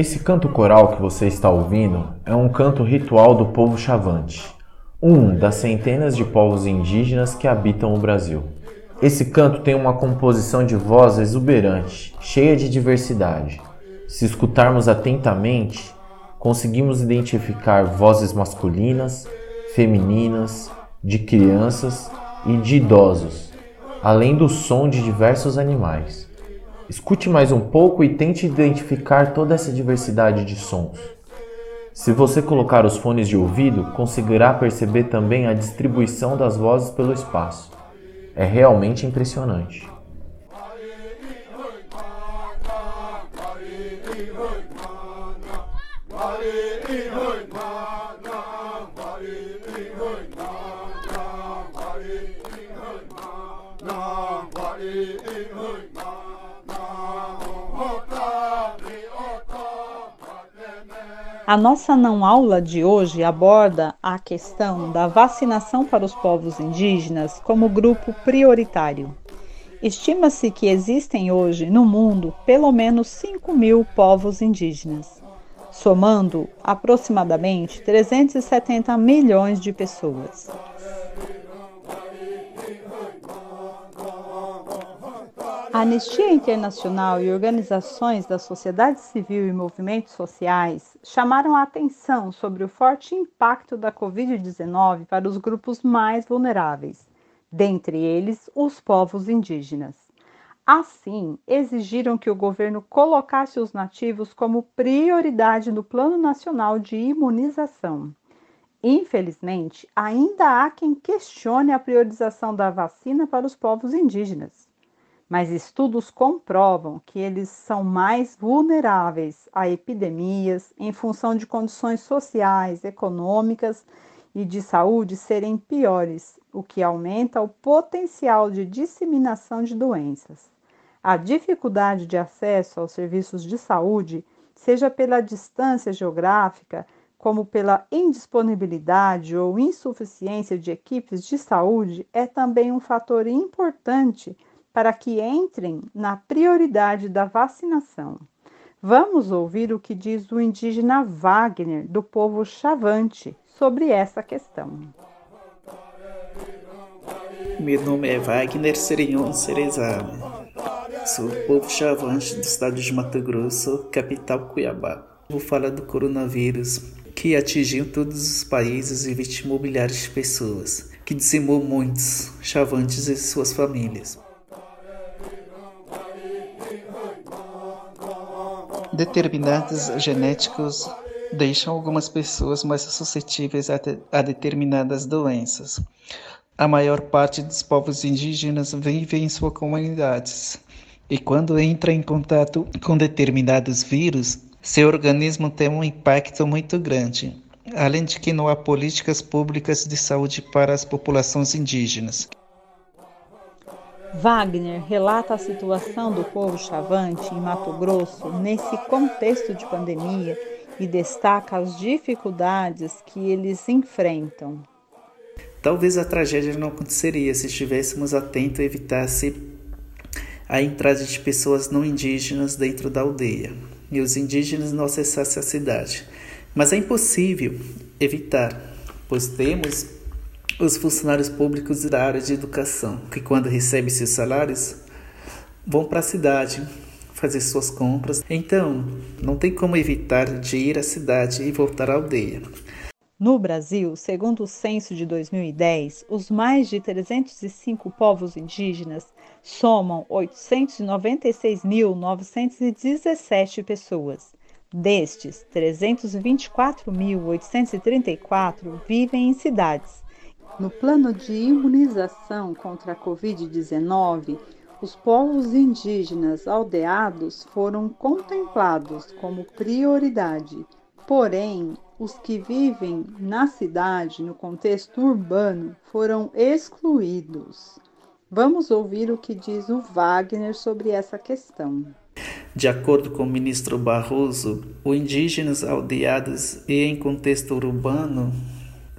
Esse canto coral que você está ouvindo é um canto ritual do povo Chavante, um das centenas de povos indígenas que habitam o Brasil. Esse canto tem uma composição de voz exuberante, cheia de diversidade. Se escutarmos atentamente, conseguimos identificar vozes masculinas, femininas, de crianças e de idosos, além do som de diversos animais. Escute mais um pouco e tente identificar toda essa diversidade de sons. Se você colocar os fones de ouvido, conseguirá perceber também a distribuição das vozes pelo espaço. É realmente impressionante. A nossa não aula de hoje aborda a questão da vacinação para os povos indígenas como grupo prioritário. Estima-se que existem hoje no mundo pelo menos 5 mil povos indígenas, somando aproximadamente 370 milhões de pessoas. A Anistia Internacional e organizações da sociedade civil e movimentos sociais chamaram a atenção sobre o forte impacto da Covid-19 para os grupos mais vulneráveis, dentre eles os povos indígenas. Assim, exigiram que o governo colocasse os nativos como prioridade no Plano Nacional de Imunização. Infelizmente, ainda há quem questione a priorização da vacina para os povos indígenas mas estudos comprovam que eles são mais vulneráveis a epidemias em função de condições sociais, econômicas e de saúde serem piores, o que aumenta o potencial de disseminação de doenças. A dificuldade de acesso aos serviços de saúde, seja pela distância geográfica, como pela indisponibilidade ou insuficiência de equipes de saúde, é também um fator importante para que entrem na prioridade da vacinação. Vamos ouvir o que diz o indígena Wagner, do povo Chavante, sobre essa questão. Meu nome é Wagner Serion Cerezama. Sou do povo Chavante do estado de Mato Grosso, capital Cuiabá. Vou falar do coronavírus que atingiu todos os países e vitimou milhares de pessoas, que dizimou muitos chavantes e suas famílias. Determinados genéticos deixam algumas pessoas mais suscetíveis a, de, a determinadas doenças. A maior parte dos povos indígenas vive em suas comunidades e quando entra em contato com determinados vírus, seu organismo tem um impacto muito grande. Além de que não há políticas públicas de saúde para as populações indígenas. Wagner relata a situação do povo chavante em Mato Grosso nesse contexto de pandemia e destaca as dificuldades que eles enfrentam. Talvez a tragédia não aconteceria se estivéssemos atentos a evitasse a entrada de pessoas não indígenas dentro da aldeia e os indígenas não acessassem a cidade. Mas é impossível evitar, pois temos os funcionários públicos da área de educação, que quando recebem seus salários, vão para a cidade fazer suas compras. Então, não tem como evitar de ir à cidade e voltar à aldeia. No Brasil, segundo o censo de 2010, os mais de 305 povos indígenas somam 896.917 pessoas. Destes, 324.834 vivem em cidades no plano de imunização contra a Covid-19, os povos indígenas aldeados foram contemplados como prioridade, porém, os que vivem na cidade, no contexto urbano, foram excluídos. Vamos ouvir o que diz o Wagner sobre essa questão. De acordo com o ministro Barroso, os indígenas aldeados e em contexto urbano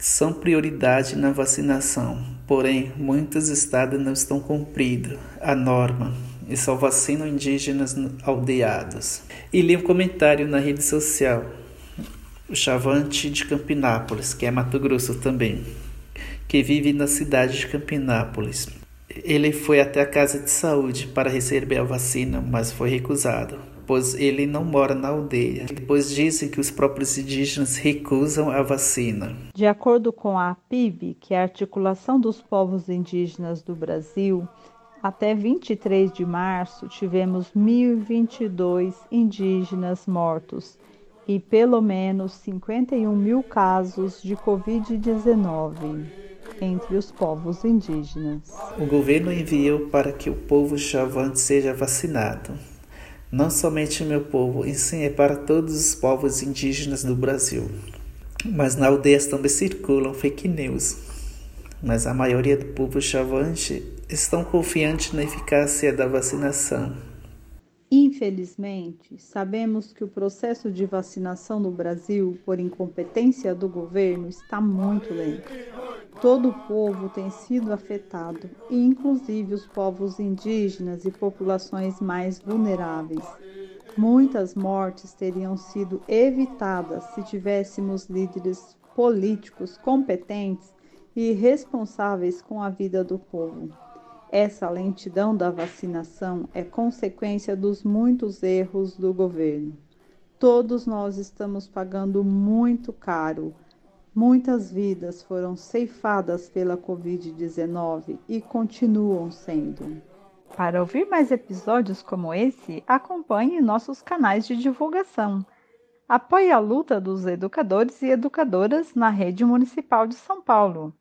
são prioridade na vacinação, porém muitos estados não estão cumprindo a norma e só vacinam indígenas aldeados. E li um comentário na rede social, o Chavante de Campinápolis, que é Mato Grosso também, que vive na cidade de Campinápolis. Ele foi até a casa de saúde para receber a vacina, mas foi recusado, pois ele não mora na aldeia, pois dizem que os próprios indígenas recusam a vacina. De acordo com a PIB, que é a Articulação dos Povos Indígenas do Brasil, até 23 de março tivemos 1.022 indígenas mortos e pelo menos 51 mil casos de Covid-19 entre os povos indígenas. O governo enviou para que o povo chavante seja vacinado. Não somente meu povo, e sim é para todos os povos indígenas do Brasil. Mas na aldeia também circulam fake news. Mas a maioria do povo chavante estão confiantes na eficácia da vacinação. Infelizmente, sabemos que o processo de vacinação no Brasil, por incompetência do governo, está muito lento. Todo o povo tem sido afetado, inclusive os povos indígenas e populações mais vulneráveis. Muitas mortes teriam sido evitadas se tivéssemos líderes políticos competentes e responsáveis com a vida do povo. Essa lentidão da vacinação é consequência dos muitos erros do governo. Todos nós estamos pagando muito caro. Muitas vidas foram ceifadas pela Covid-19 e continuam sendo. Para ouvir mais episódios como esse, acompanhe nossos canais de divulgação. Apoie a luta dos educadores e educadoras na rede municipal de São Paulo.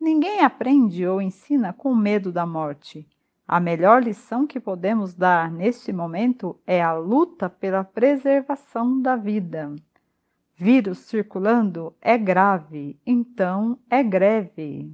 Ninguém aprende ou ensina com medo da morte. A melhor lição que podemos dar neste momento é a luta pela preservação da vida. Vírus circulando é grave, então é greve.